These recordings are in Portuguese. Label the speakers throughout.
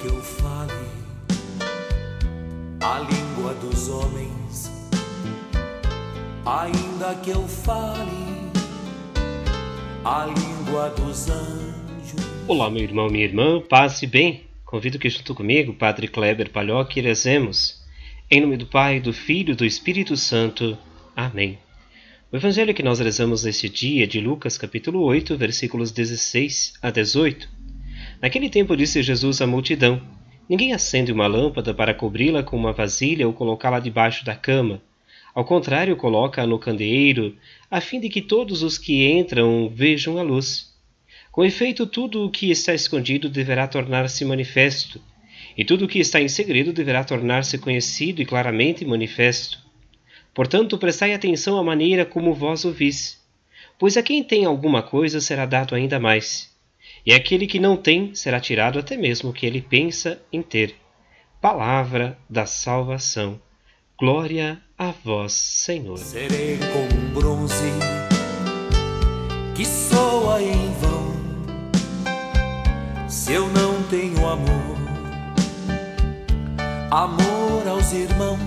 Speaker 1: que eu fale a língua dos homens, ainda que eu fale a língua dos anjos.
Speaker 2: Olá, meu irmão, minha irmã, paz e bem. Convido que junto comigo, Padre Kleber Palhoque, rezemos. Em nome do Pai, do Filho e do Espírito Santo. Amém. O evangelho que nós rezamos neste dia é de Lucas capítulo 8, versículos 16 a 18. Naquele tempo disse Jesus à multidão: Ninguém acende uma lâmpada para cobri-la com uma vasilha ou colocá-la debaixo da cama. Ao contrário, coloca-a no candeeiro, a fim de que todos os que entram vejam a luz. Com efeito, tudo o que está escondido deverá tornar-se manifesto, e tudo o que está em segredo deverá tornar-se conhecido e claramente manifesto. Portanto, prestai atenção à maneira como vós ouvis, pois a quem tem alguma coisa será dado ainda mais e aquele que não tem será tirado até mesmo o que ele pensa em ter. Palavra da salvação. Glória a vós, Senhor.
Speaker 1: Serei como um bronze que soa em vão se eu não tenho amor, amor aos irmãos.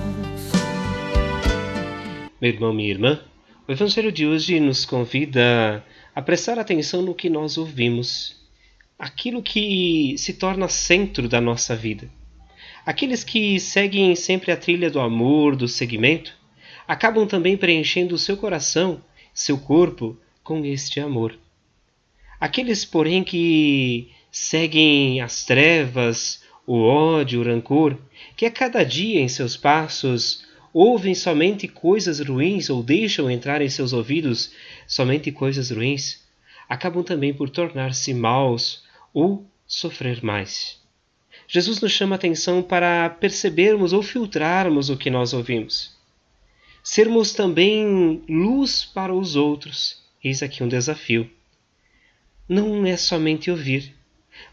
Speaker 2: Meu irmão, minha irmã, o Evangelho de hoje nos convida a prestar atenção no que nós ouvimos aquilo que se torna centro da nossa vida. Aqueles que seguem sempre a trilha do amor, do seguimento, acabam também preenchendo o seu coração, seu corpo com este amor. Aqueles, porém, que seguem as trevas, o ódio, o rancor, que a cada dia em seus passos ouvem somente coisas ruins ou deixam entrar em seus ouvidos somente coisas ruins, acabam também por tornar-se maus ou sofrer mais. Jesus nos chama a atenção para percebermos ou filtrarmos o que nós ouvimos. Sermos também luz para os outros. Eis aqui um desafio. Não é somente ouvir,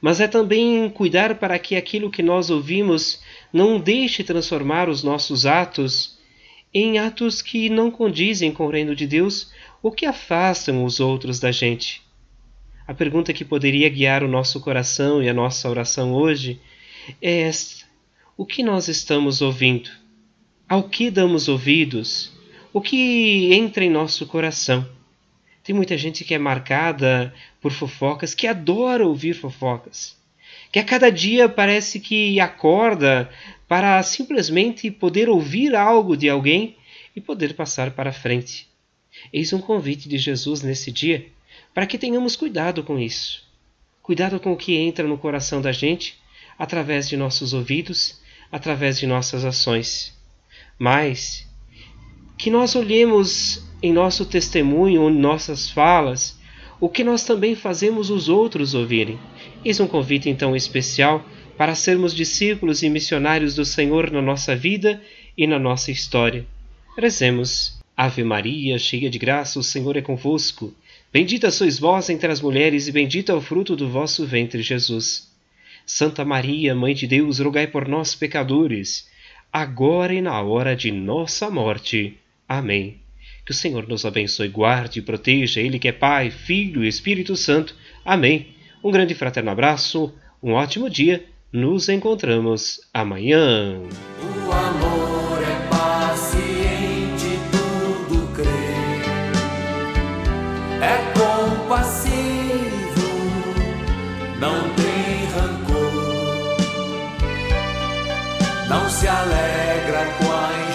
Speaker 2: mas é também cuidar para que aquilo que nós ouvimos não deixe transformar os nossos atos em atos que não condizem com o reino de Deus ou que afastam os outros da gente. A pergunta que poderia guiar o nosso coração e a nossa oração hoje é esta: o que nós estamos ouvindo? Ao que damos ouvidos? O que entra em nosso coração? Tem muita gente que é marcada por fofocas, que adora ouvir fofocas, que a cada dia parece que acorda para simplesmente poder ouvir algo de alguém e poder passar para frente. Eis um convite de Jesus nesse dia para que tenhamos cuidado com isso. Cuidado com o que entra no coração da gente através de nossos ouvidos, através de nossas ações. Mas que nós olhemos em nosso testemunho, em nossas falas, o que nós também fazemos os outros ouvirem. Eis um convite então especial para sermos discípulos e missionários do Senhor na nossa vida e na nossa história. Rezemos. Ave Maria, cheia de graça, o Senhor é convosco. Bendita sois vós entre as mulheres, e bendito é o fruto do vosso ventre, Jesus. Santa Maria, Mãe de Deus, rogai por nós, pecadores, agora e na hora de nossa morte. Amém. Que o Senhor nos abençoe, guarde e proteja, Ele que é Pai, Filho e Espírito Santo. Amém. Um grande fraterno abraço, um ótimo dia. Nos encontramos amanhã.
Speaker 1: É compassivo, não tem rancor. Não se alegra com a